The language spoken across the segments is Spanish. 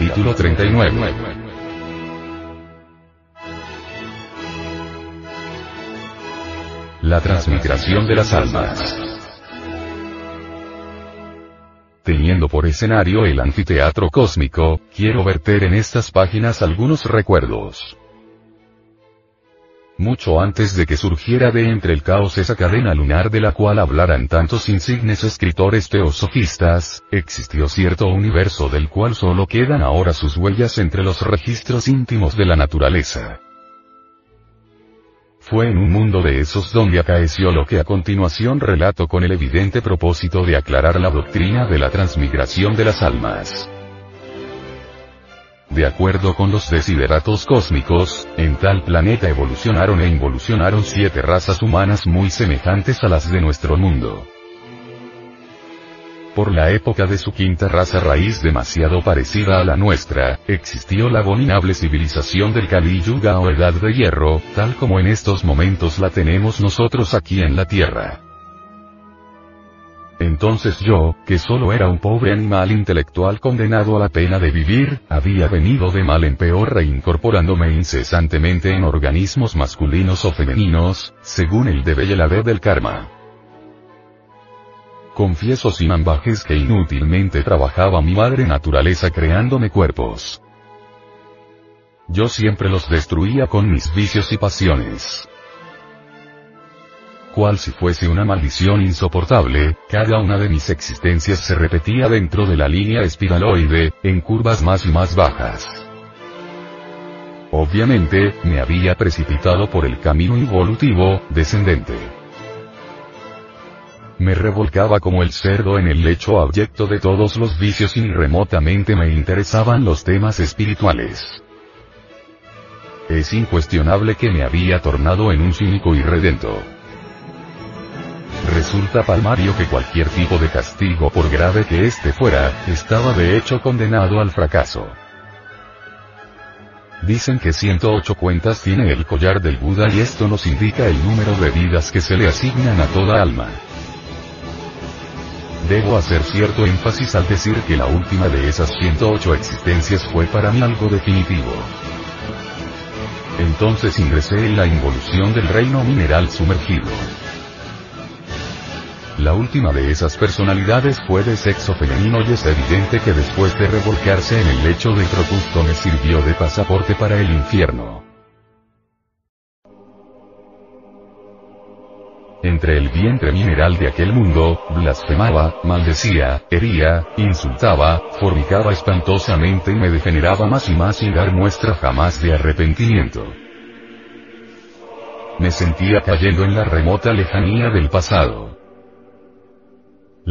Capítulo 39. La transmigración de las almas. Teniendo por escenario el anfiteatro cósmico, quiero verter en estas páginas algunos recuerdos mucho antes de que surgiera de entre el caos esa cadena lunar de la cual hablaran tantos insignes escritores teosofistas, existió cierto universo del cual solo quedan ahora sus huellas entre los registros íntimos de la naturaleza. Fue en un mundo de esos donde acaeció lo que a continuación relato con el evidente propósito de aclarar la doctrina de la transmigración de las almas. De acuerdo con los desideratos cósmicos, en tal planeta evolucionaron e involucionaron siete razas humanas muy semejantes a las de nuestro mundo. Por la época de su quinta raza raíz demasiado parecida a la nuestra, existió la abominable civilización del Kali Yuga o Edad de Hierro, tal como en estos momentos la tenemos nosotros aquí en la Tierra. Entonces yo, que solo era un pobre animal intelectual condenado a la pena de vivir, había venido de mal en peor reincorporándome incesantemente en organismos masculinos o femeninos, según el debe y el haber del karma. Confieso sin ambajes que inútilmente trabajaba mi madre naturaleza creándome cuerpos. Yo siempre los destruía con mis vicios y pasiones cual si fuese una maldición insoportable, cada una de mis existencias se repetía dentro de la línea espiraloide, en curvas más y más bajas. Obviamente, me había precipitado por el camino involutivo, descendente. Me revolcaba como el cerdo en el lecho abyecto de todos los vicios y remotamente me interesaban los temas espirituales. Es incuestionable que me había tornado en un cínico irredento. Resulta palmario que cualquier tipo de castigo por grave que éste fuera, estaba de hecho condenado al fracaso. Dicen que 108 cuentas tiene el collar del Buda y esto nos indica el número de vidas que se le asignan a toda alma. Debo hacer cierto énfasis al decir que la última de esas 108 existencias fue para mí algo definitivo. Entonces ingresé en la involución del reino mineral sumergido. La última de esas personalidades fue de sexo femenino y es evidente que después de revolcarse en el lecho de Procusto me sirvió de pasaporte para el infierno. Entre el vientre mineral de aquel mundo, blasfemaba, maldecía, hería, insultaba, fornicaba espantosamente y me degeneraba más y más sin dar muestra jamás de arrepentimiento. Me sentía cayendo en la remota lejanía del pasado.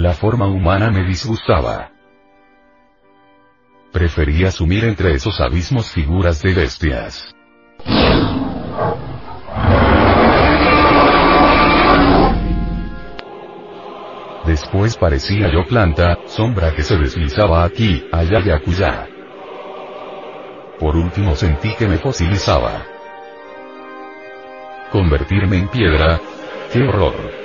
La forma humana me disgustaba. Prefería asumir entre esos abismos figuras de bestias. Después parecía yo planta, sombra que se deslizaba aquí, allá y acullá. Por último sentí que me fosilizaba. Convertirme en piedra. ¡Qué horror!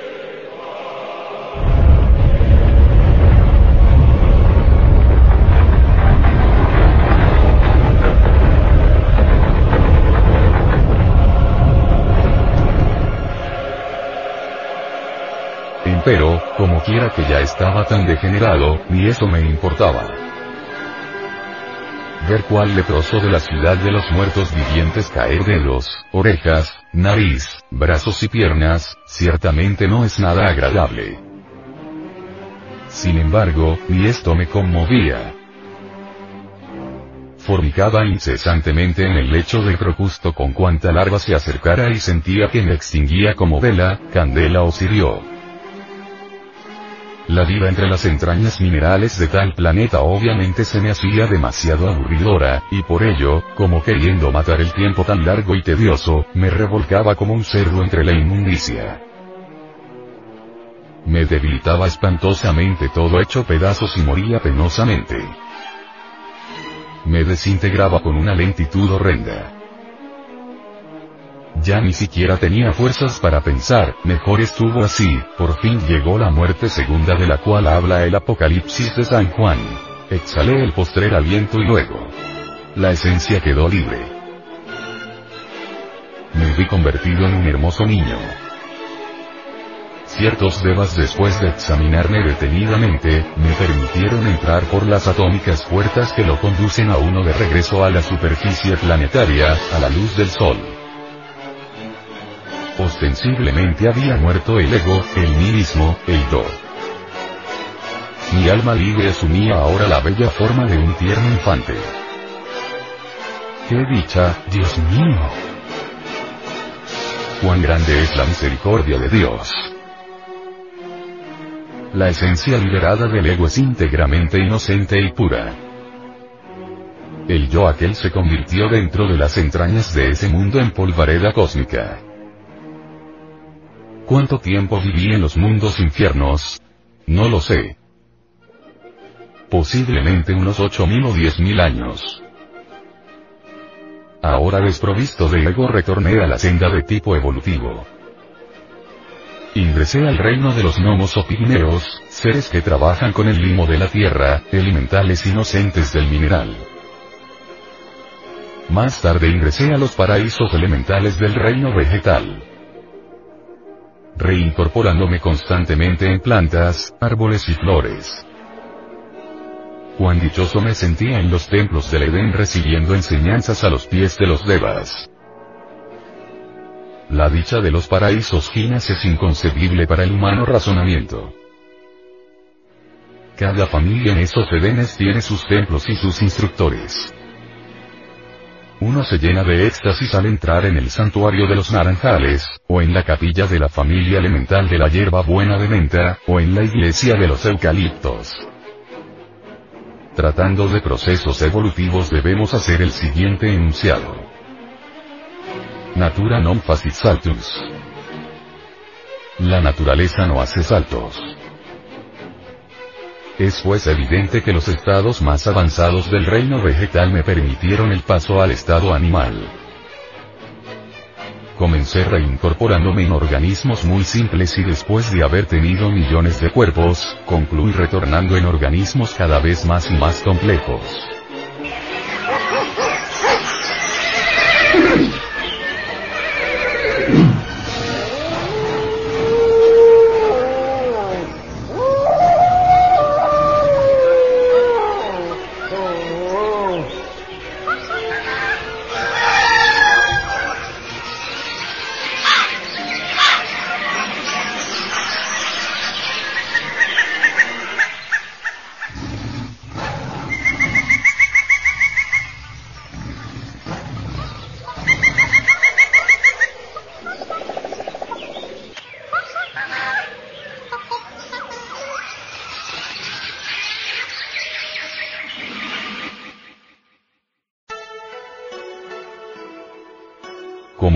Pero, como quiera que ya estaba tan degenerado, ni eso me importaba. Ver cuál leproso de la ciudad de los muertos vivientes caer dedos, orejas, nariz, brazos y piernas, ciertamente no es nada agradable. Sin embargo, ni esto me conmovía. Fornicaba incesantemente en el lecho de Procusto con cuanta larva se acercara y sentía que me extinguía como vela, candela o cirio. La vida entre las entrañas minerales de tal planeta obviamente se me hacía demasiado aburridora, y por ello, como queriendo matar el tiempo tan largo y tedioso, me revolcaba como un cerdo entre la inmundicia. Me debilitaba espantosamente todo hecho pedazos y moría penosamente. Me desintegraba con una lentitud horrenda. Ya ni siquiera tenía fuerzas para pensar, mejor estuvo así, por fin llegó la muerte segunda de la cual habla el Apocalipsis de San Juan. Exhalé el postrer aliento y luego. La esencia quedó libre. Me vi convertido en un hermoso niño. Ciertos devas después de examinarme detenidamente, me permitieron entrar por las atómicas puertas que lo conducen a uno de regreso a la superficie planetaria, a la luz del sol. Ostensiblemente había muerto el ego, el mismo, el yo. Mi alma libre asumía ahora la bella forma de un tierno infante. ¡Qué dicha, Dios mío! ¡Cuán grande es la misericordia de Dios! La esencia liberada del ego es íntegramente inocente y pura. El yo aquel se convirtió dentro de las entrañas de ese mundo en polvareda cósmica. ¿Cuánto tiempo viví en los mundos infiernos? No lo sé. Posiblemente unos 8.000 o 10.000 años. Ahora desprovisto de ego retorné a la senda de tipo evolutivo. Ingresé al reino de los gnomos o pigmeos, seres que trabajan con el limo de la tierra, elementales inocentes del mineral. Más tarde ingresé a los paraísos elementales del reino vegetal reincorporándome constantemente en plantas, árboles y flores. Cuán dichoso me sentía en los templos del Edén recibiendo enseñanzas a los pies de los devas. La dicha de los paraísos ginas es inconcebible para el humano razonamiento. Cada familia en esos Edenes tiene sus templos y sus instructores. Uno se llena de éxtasis al entrar en el santuario de los naranjales, o en la capilla de la familia elemental de la hierba buena de menta, o en la iglesia de los eucaliptos. Tratando de procesos evolutivos debemos hacer el siguiente enunciado. Natura non facit saltus. La naturaleza no hace saltos. Es pues evidente que los estados más avanzados del reino vegetal me permitieron el paso al estado animal. Comencé reincorporándome en organismos muy simples y después de haber tenido millones de cuerpos, concluí retornando en organismos cada vez más y más complejos.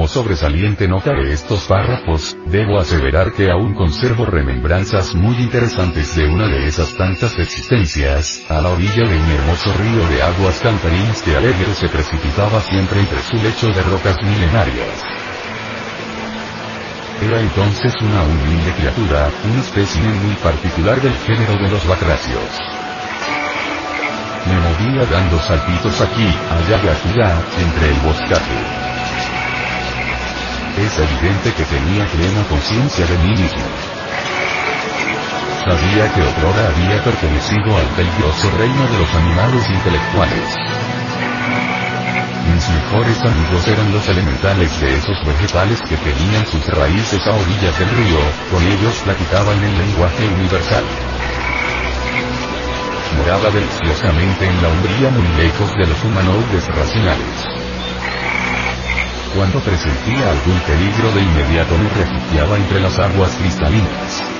Sobresaliente nota de estos párrafos, debo aseverar que aún conservo remembranzas muy interesantes de una de esas tantas existencias, a la orilla de un hermoso río de aguas cantarinas que alegre se precipitaba siempre entre su lecho de rocas milenarias. Era entonces una humilde criatura, un espécimen muy particular del género de los batracios. Me movía dando saltitos aquí, allá y allá, entre el boscaje. Es evidente que tenía plena conciencia de mí mismo. Sabía que otrora había pertenecido al peligroso reino de los animales intelectuales. Mis mejores amigos eran los elementales de esos vegetales que tenían sus raíces a orillas del río, con ellos platicaba en el lenguaje universal. Moraba deliciosamente en la umbría muy lejos de los humanoides racionales. Cuando presentía algún peligro de inmediato me refugiaba entre las aguas cristalinas.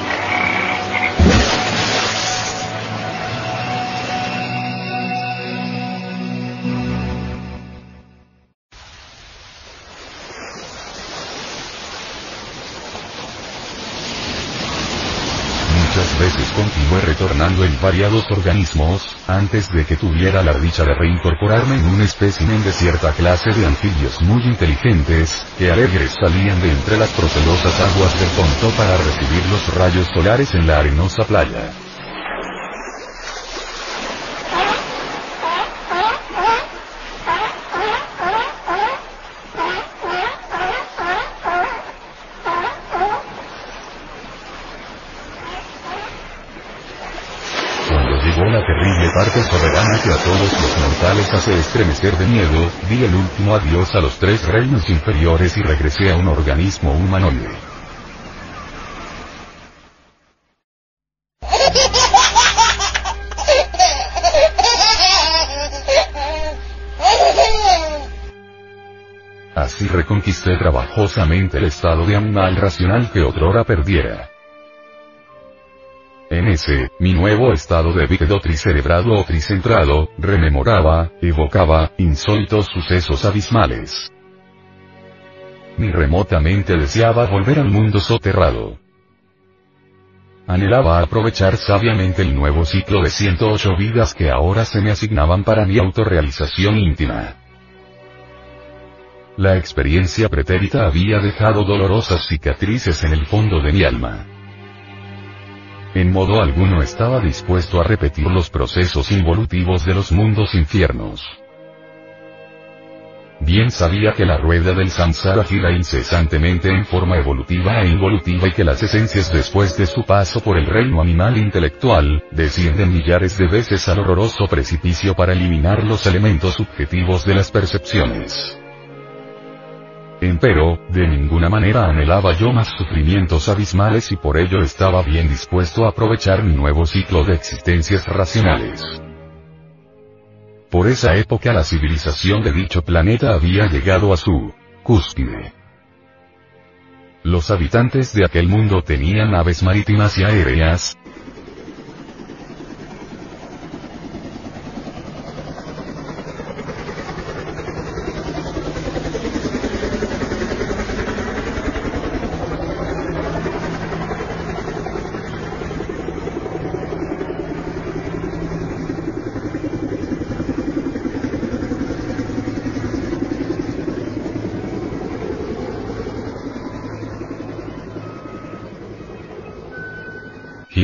En variados organismos, antes de que tuviera la dicha de reincorporarme en un espécimen de cierta clase de anfibios muy inteligentes, que alegres salían de entre las procelosas aguas del Ponto para recibir los rayos solares en la arenosa playa. A todos los mortales hace estremecer de miedo, di el último adiós a los tres reinos inferiores y regresé a un organismo humanoide. Así reconquisté trabajosamente el estado de animal racional que otrora perdiera. En ese, mi nuevo estado de bípedo tricerebrado o tricentrado, rememoraba, evocaba, insólitos sucesos abismales. Ni remotamente deseaba volver al mundo soterrado. Anhelaba aprovechar sabiamente el nuevo ciclo de 108 vidas que ahora se me asignaban para mi autorrealización íntima. La experiencia pretérita había dejado dolorosas cicatrices en el fondo de mi alma. En modo alguno estaba dispuesto a repetir los procesos involutivos de los mundos infiernos. Bien sabía que la rueda del samsara gira incesantemente en forma evolutiva e involutiva y que las esencias después de su paso por el reino animal intelectual, descienden millares de veces al horroroso precipicio para eliminar los elementos subjetivos de las percepciones. Empero, de ninguna manera anhelaba yo más sufrimientos abismales y por ello estaba bien dispuesto a aprovechar mi nuevo ciclo de existencias racionales. Por esa época la civilización de dicho planeta había llegado a su cúspide. Los habitantes de aquel mundo tenían naves marítimas y aéreas,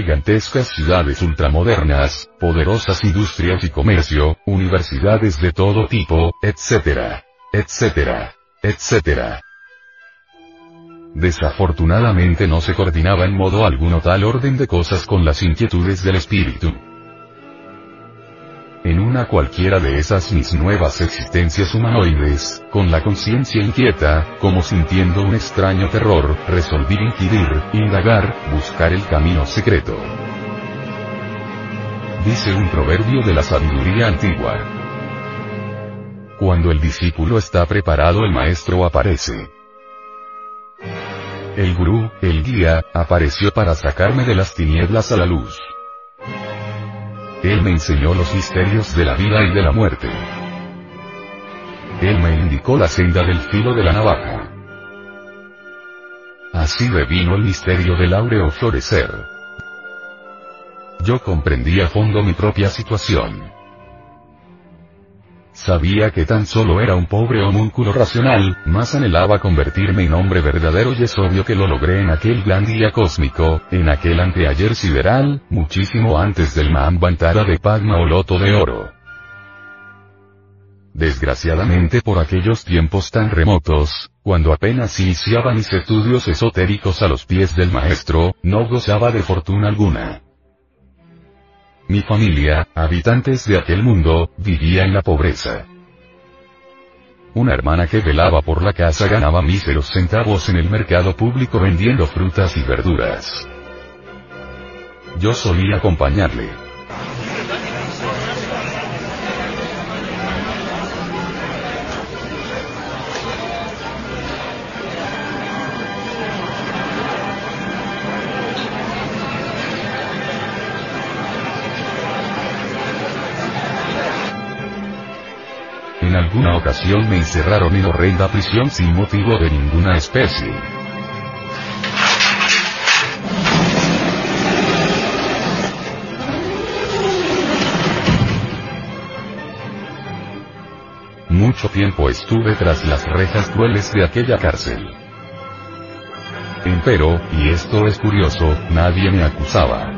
gigantescas ciudades ultramodernas, poderosas industrias y comercio, universidades de todo tipo, etcétera, etcétera, etcétera. Desafortunadamente no se coordinaba en modo alguno tal orden de cosas con las inquietudes del espíritu. En una cualquiera de esas mis nuevas existencias humanoides, con la conciencia inquieta, como sintiendo un extraño terror, resolví inquirir, indagar, buscar el camino secreto. Dice un proverbio de la sabiduría antigua. Cuando el discípulo está preparado el maestro aparece. El gurú, el guía, apareció para sacarme de las tinieblas a la luz. Él me enseñó los misterios de la vida y de la muerte. Él me indicó la senda del filo de la navaja. Así revino el misterio del áureo florecer. Yo comprendí a fondo mi propia situación. Sabía que tan solo era un pobre homúnculo racional, más anhelaba convertirme en hombre verdadero y es obvio que lo logré en aquel gran día cósmico, en aquel anteayer sideral, muchísimo antes del Mahambantara de Padma o Loto de Oro. Desgraciadamente por aquellos tiempos tan remotos, cuando apenas iniciaba mis estudios esotéricos a los pies del maestro, no gozaba de fortuna alguna. Mi familia, habitantes de aquel mundo, vivía en la pobreza. Una hermana que velaba por la casa ganaba míseros centavos en el mercado público vendiendo frutas y verduras. Yo solía acompañarle. en alguna ocasión me encerraron en horrenda prisión sin motivo de ninguna especie. Mucho tiempo estuve tras las rejas crueles de aquella cárcel. Empero, y esto es curioso, nadie me acusaba.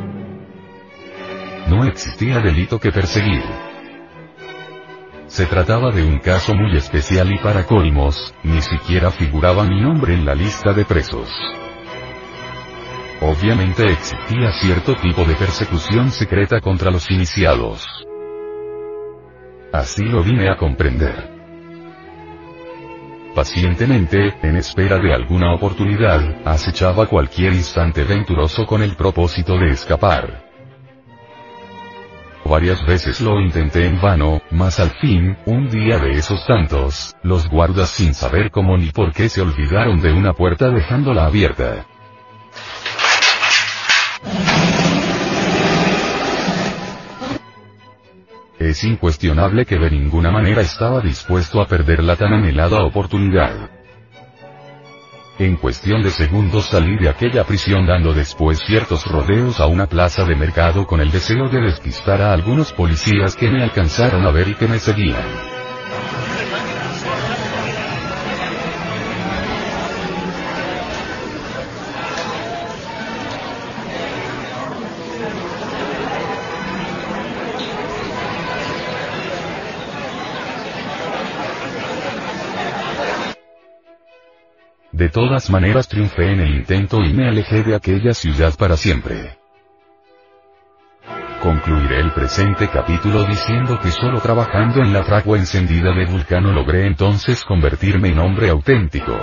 No existía delito que perseguir. Se trataba de un caso muy especial y para colmos, ni siquiera figuraba mi nombre en la lista de presos. Obviamente existía cierto tipo de persecución secreta contra los iniciados. Así lo vine a comprender. Pacientemente, en espera de alguna oportunidad, acechaba cualquier instante venturoso con el propósito de escapar. Varias veces lo intenté en vano, mas al fin, un día de esos tantos, los guardas sin saber cómo ni por qué se olvidaron de una puerta dejándola abierta. Es incuestionable que de ninguna manera estaba dispuesto a perder la tan anhelada oportunidad. En cuestión de segundos salí de aquella prisión dando después ciertos rodeos a una plaza de mercado con el deseo de despistar a algunos policías que me alcanzaron a ver y que me seguían. De todas maneras triunfé en el intento y me alejé de aquella ciudad para siempre. Concluiré el presente capítulo diciendo que solo trabajando en la fragua encendida de Vulcano logré entonces convertirme en hombre auténtico.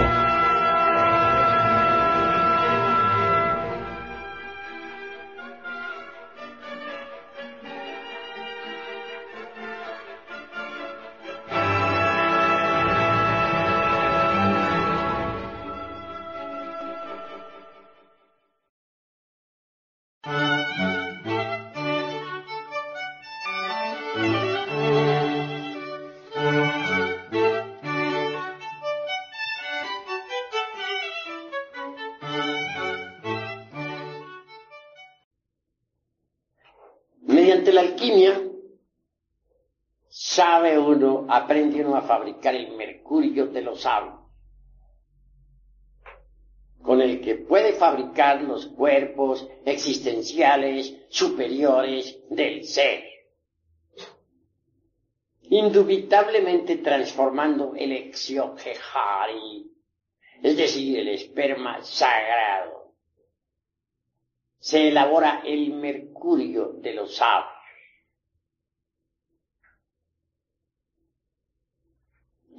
Uno a fabricar el mercurio de los sabios, con el que puede fabricar los cuerpos existenciales superiores del ser, indubitablemente transformando el exioquejari, es decir, el esperma sagrado se elabora el mercurio de los sabios.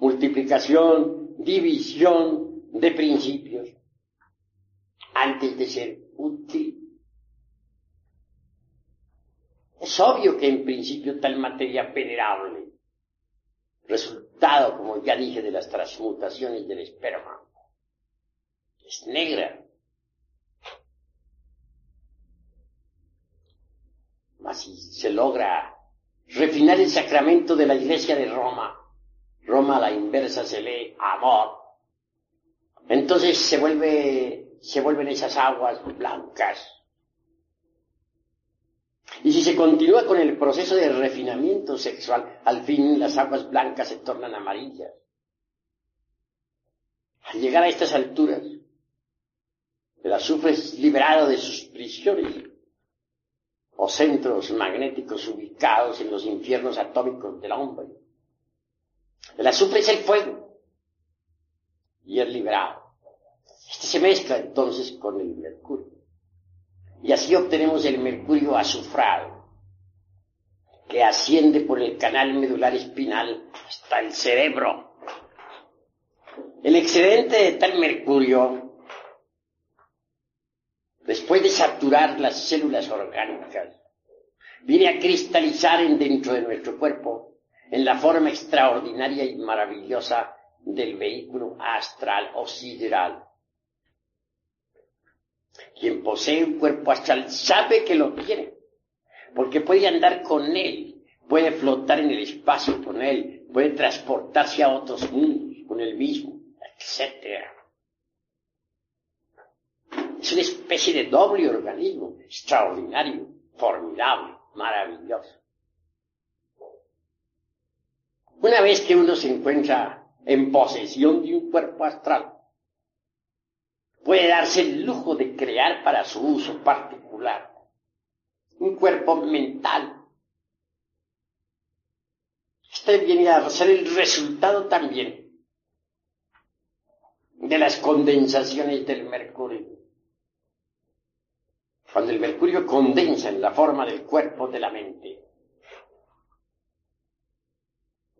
multiplicación, división de principios, antes de ser útil. Es obvio que en principio tal materia venerable, resultado, como ya dije, de las transmutaciones del esperma, es negra, Así se logra refinar el sacramento de la iglesia de Roma. Roma a la inversa se lee amor. Entonces se vuelve, se vuelven esas aguas blancas. Y si se continúa con el proceso de refinamiento sexual, al fin las aguas blancas se tornan amarillas. Al llegar a estas alturas, el azufre es liberado de sus prisiones o centros magnéticos ubicados en los infiernos atómicos del hombre. El azufre es el fuego y es liberado. Este se mezcla entonces con el mercurio. Y así obtenemos el mercurio azufrado, que asciende por el canal medular espinal hasta el cerebro. El excedente de tal mercurio después de saturar las células orgánicas, viene a cristalizar en dentro de nuestro cuerpo en la forma extraordinaria y maravillosa del vehículo astral o sideral. Quien posee un cuerpo astral sabe que lo tiene, porque puede andar con él, puede flotar en el espacio con él, puede transportarse a otros mundos con él mismo, etc. Es una especie de doble organismo, extraordinario, formidable, maravilloso. Una vez que uno se encuentra en posesión de un cuerpo astral, puede darse el lujo de crear para su uso particular un cuerpo mental. Este viene a ser el resultado también de las condensaciones del mercurio. Cuando el mercurio condensa en la forma del cuerpo de la mente,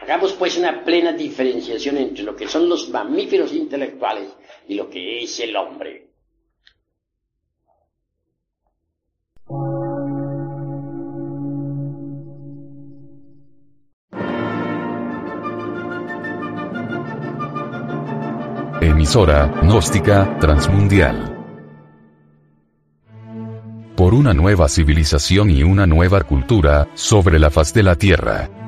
Hagamos pues una plena diferenciación entre lo que son los mamíferos intelectuales y lo que es el hombre. Emisora gnóstica transmundial. Por una nueva civilización y una nueva cultura sobre la faz de la Tierra.